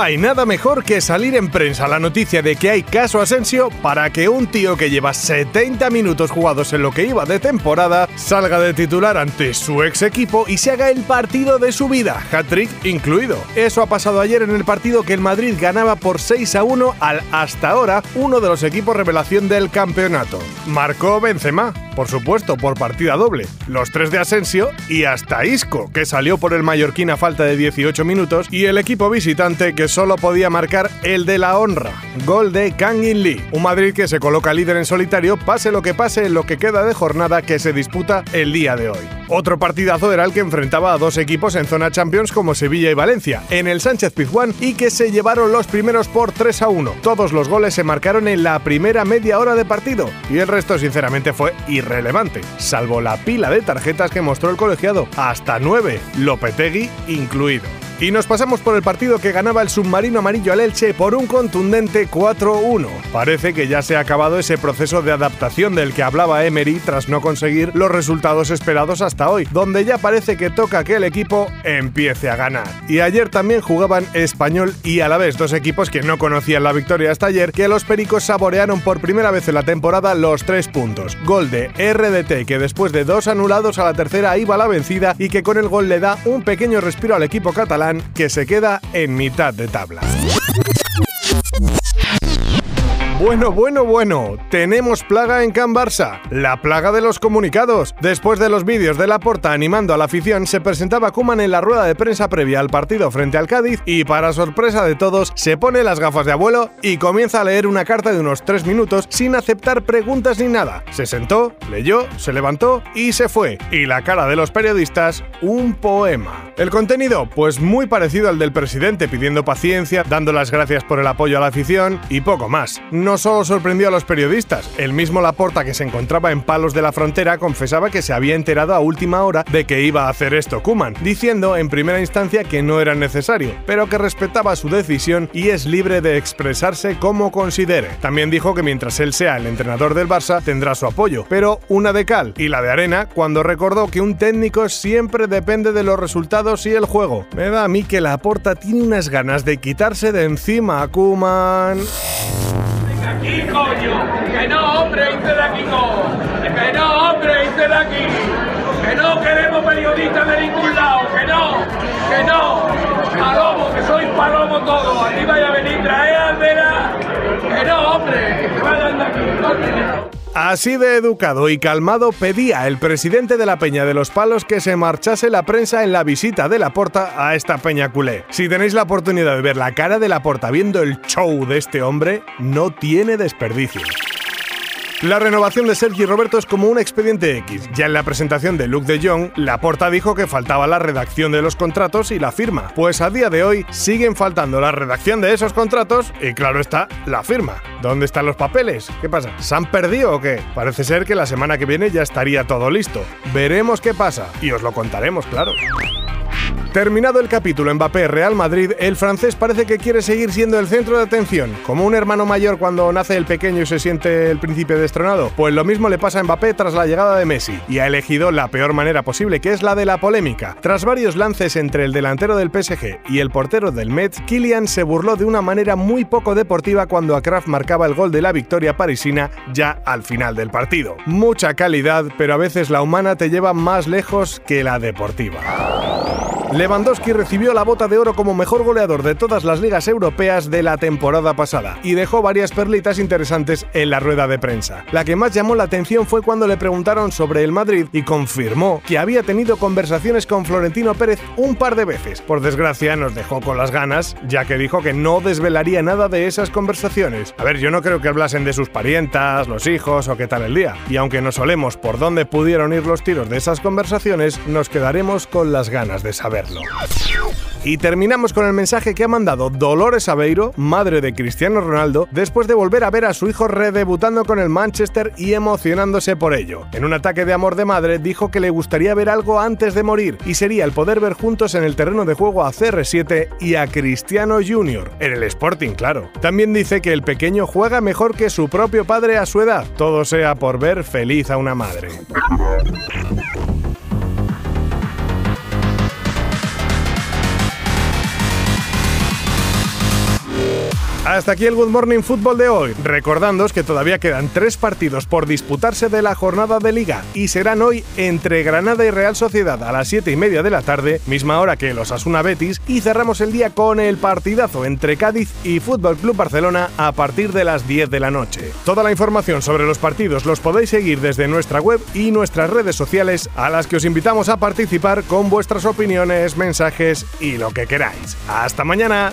No hay nada mejor que salir en prensa la noticia de que hay caso Asensio para que un tío que lleva 70 minutos jugados en lo que iba de temporada salga de titular ante su ex equipo y se haga el partido de su vida, hat-trick incluido. Eso ha pasado ayer en el partido que el Madrid ganaba por 6 a 1 al hasta ahora uno de los equipos revelación del campeonato. Marcó Benzema, por supuesto, por partida doble, los tres de Asensio y hasta Isco, que salió por el Mallorquín a falta de 18 minutos y el equipo visitante que solo podía marcar el de la honra, gol de Kang In Lee. Un Madrid que se coloca líder en solitario, pase lo que pase en lo que queda de jornada que se disputa el día de hoy. Otro partidazo era el que enfrentaba a dos equipos en zona Champions como Sevilla y Valencia, en el Sánchez Pizjuán y que se llevaron los primeros por 3 a 1. Todos los goles se marcaron en la primera media hora de partido y el resto sinceramente fue irrelevante, salvo la pila de tarjetas que mostró el colegiado, hasta 9, Lopetegui incluido. Y nos pasamos por el partido que ganaba el submarino amarillo al Elche por un contundente 4-1. Parece que ya se ha acabado ese proceso de adaptación del que hablaba Emery tras no conseguir los resultados esperados hasta hoy, donde ya parece que toca que el equipo empiece a ganar. Y ayer también jugaban Español y Alavés, dos equipos que no conocían la victoria hasta ayer, que los pericos saborearon por primera vez en la temporada los tres puntos. Gol de RDT que después de dos anulados a la tercera iba a la vencida y que con el gol le da un pequeño respiro al equipo catalán que se queda en mitad de tabla. Bueno, bueno, bueno, tenemos plaga en Can Barça, la plaga de los comunicados. Después de los vídeos de Laporta animando a la afición, se presentaba Kuman en la rueda de prensa previa al partido frente al Cádiz y para sorpresa de todos, se pone las gafas de abuelo y comienza a leer una carta de unos tres minutos sin aceptar preguntas ni nada. Se sentó, leyó, se levantó y se fue. Y la cara de los periodistas, un poema. El contenido, pues muy parecido al del presidente pidiendo paciencia, dando las gracias por el apoyo a la afición y poco más. No solo sorprendió a los periodistas, el mismo Laporta que se encontraba en Palos de la Frontera confesaba que se había enterado a última hora de que iba a hacer esto Kuman, diciendo en primera instancia que no era necesario, pero que respetaba su decisión y es libre de expresarse como considere. También dijo que mientras él sea el entrenador del Barça tendrá su apoyo, pero una de cal y la de arena cuando recordó que un técnico siempre depende de los resultados y el juego. Me da a mí que Laporta tiene unas ganas de quitarse de encima a Kuman aquí, coño. Que no, hombre, hice de aquí, Que no, hombre, hice de aquí. Que no queremos periodistas de ningún lado. Que no, que no. Palomo, que soy palomo todo. Aquí vaya a venir, traer aldera. Que no, hombre, que se vayan de aquí. Así de educado y calmado pedía el presidente de la Peña de los Palos que se marchase la prensa en la visita de la Porta a esta peña culé. Si tenéis la oportunidad de ver la cara de la Porta viendo el show de este hombre, no tiene desperdicio. La renovación de Sergi Roberto es como un expediente X. Ya en la presentación de Luke de Jong, Laporta dijo que faltaba la redacción de los contratos y la firma. Pues a día de hoy siguen faltando la redacción de esos contratos y claro está, la firma. ¿Dónde están los papeles? ¿Qué pasa? ¿Se han perdido o qué? Parece ser que la semana que viene ya estaría todo listo. Veremos qué pasa y os lo contaremos, claro. Terminado el capítulo Mbappé Real Madrid, el francés parece que quiere seguir siendo el centro de atención, como un hermano mayor cuando nace el pequeño y se siente el príncipe destronado. Pues lo mismo le pasa a Mbappé tras la llegada de Messi, y ha elegido la peor manera posible, que es la de la polémica. Tras varios lances entre el delantero del PSG y el portero del Metz, Kylian se burló de una manera muy poco deportiva cuando a Kraft marcaba el gol de la victoria parisina ya al final del partido. Mucha calidad, pero a veces la humana te lleva más lejos que la deportiva. Lewandowski recibió la bota de oro como mejor goleador de todas las ligas europeas de la temporada pasada y dejó varias perlitas interesantes en la rueda de prensa. La que más llamó la atención fue cuando le preguntaron sobre el Madrid y confirmó que había tenido conversaciones con Florentino Pérez un par de veces. Por desgracia nos dejó con las ganas, ya que dijo que no desvelaría nada de esas conversaciones. A ver, yo no creo que hablasen de sus parientas, los hijos o qué tal el día. Y aunque no solemos por dónde pudieron ir los tiros de esas conversaciones, nos quedaremos con las ganas de saber. Y terminamos con el mensaje que ha mandado Dolores Aveiro, madre de Cristiano Ronaldo, después de volver a ver a su hijo redebutando con el Manchester y emocionándose por ello. En un ataque de amor de madre dijo que le gustaría ver algo antes de morir y sería el poder ver juntos en el terreno de juego a CR7 y a Cristiano Jr. en el Sporting, claro. También dice que el pequeño juega mejor que su propio padre a su edad. Todo sea por ver feliz a una madre. Hasta aquí el Good Morning Football de hoy. Recordándoos que todavía quedan tres partidos por disputarse de la jornada de liga y serán hoy entre Granada y Real Sociedad a las 7 y media de la tarde, misma hora que los Asuna Betis, y cerramos el día con el partidazo entre Cádiz y Fútbol Club Barcelona a partir de las 10 de la noche. Toda la información sobre los partidos los podéis seguir desde nuestra web y nuestras redes sociales, a las que os invitamos a participar con vuestras opiniones, mensajes y lo que queráis. ¡Hasta mañana!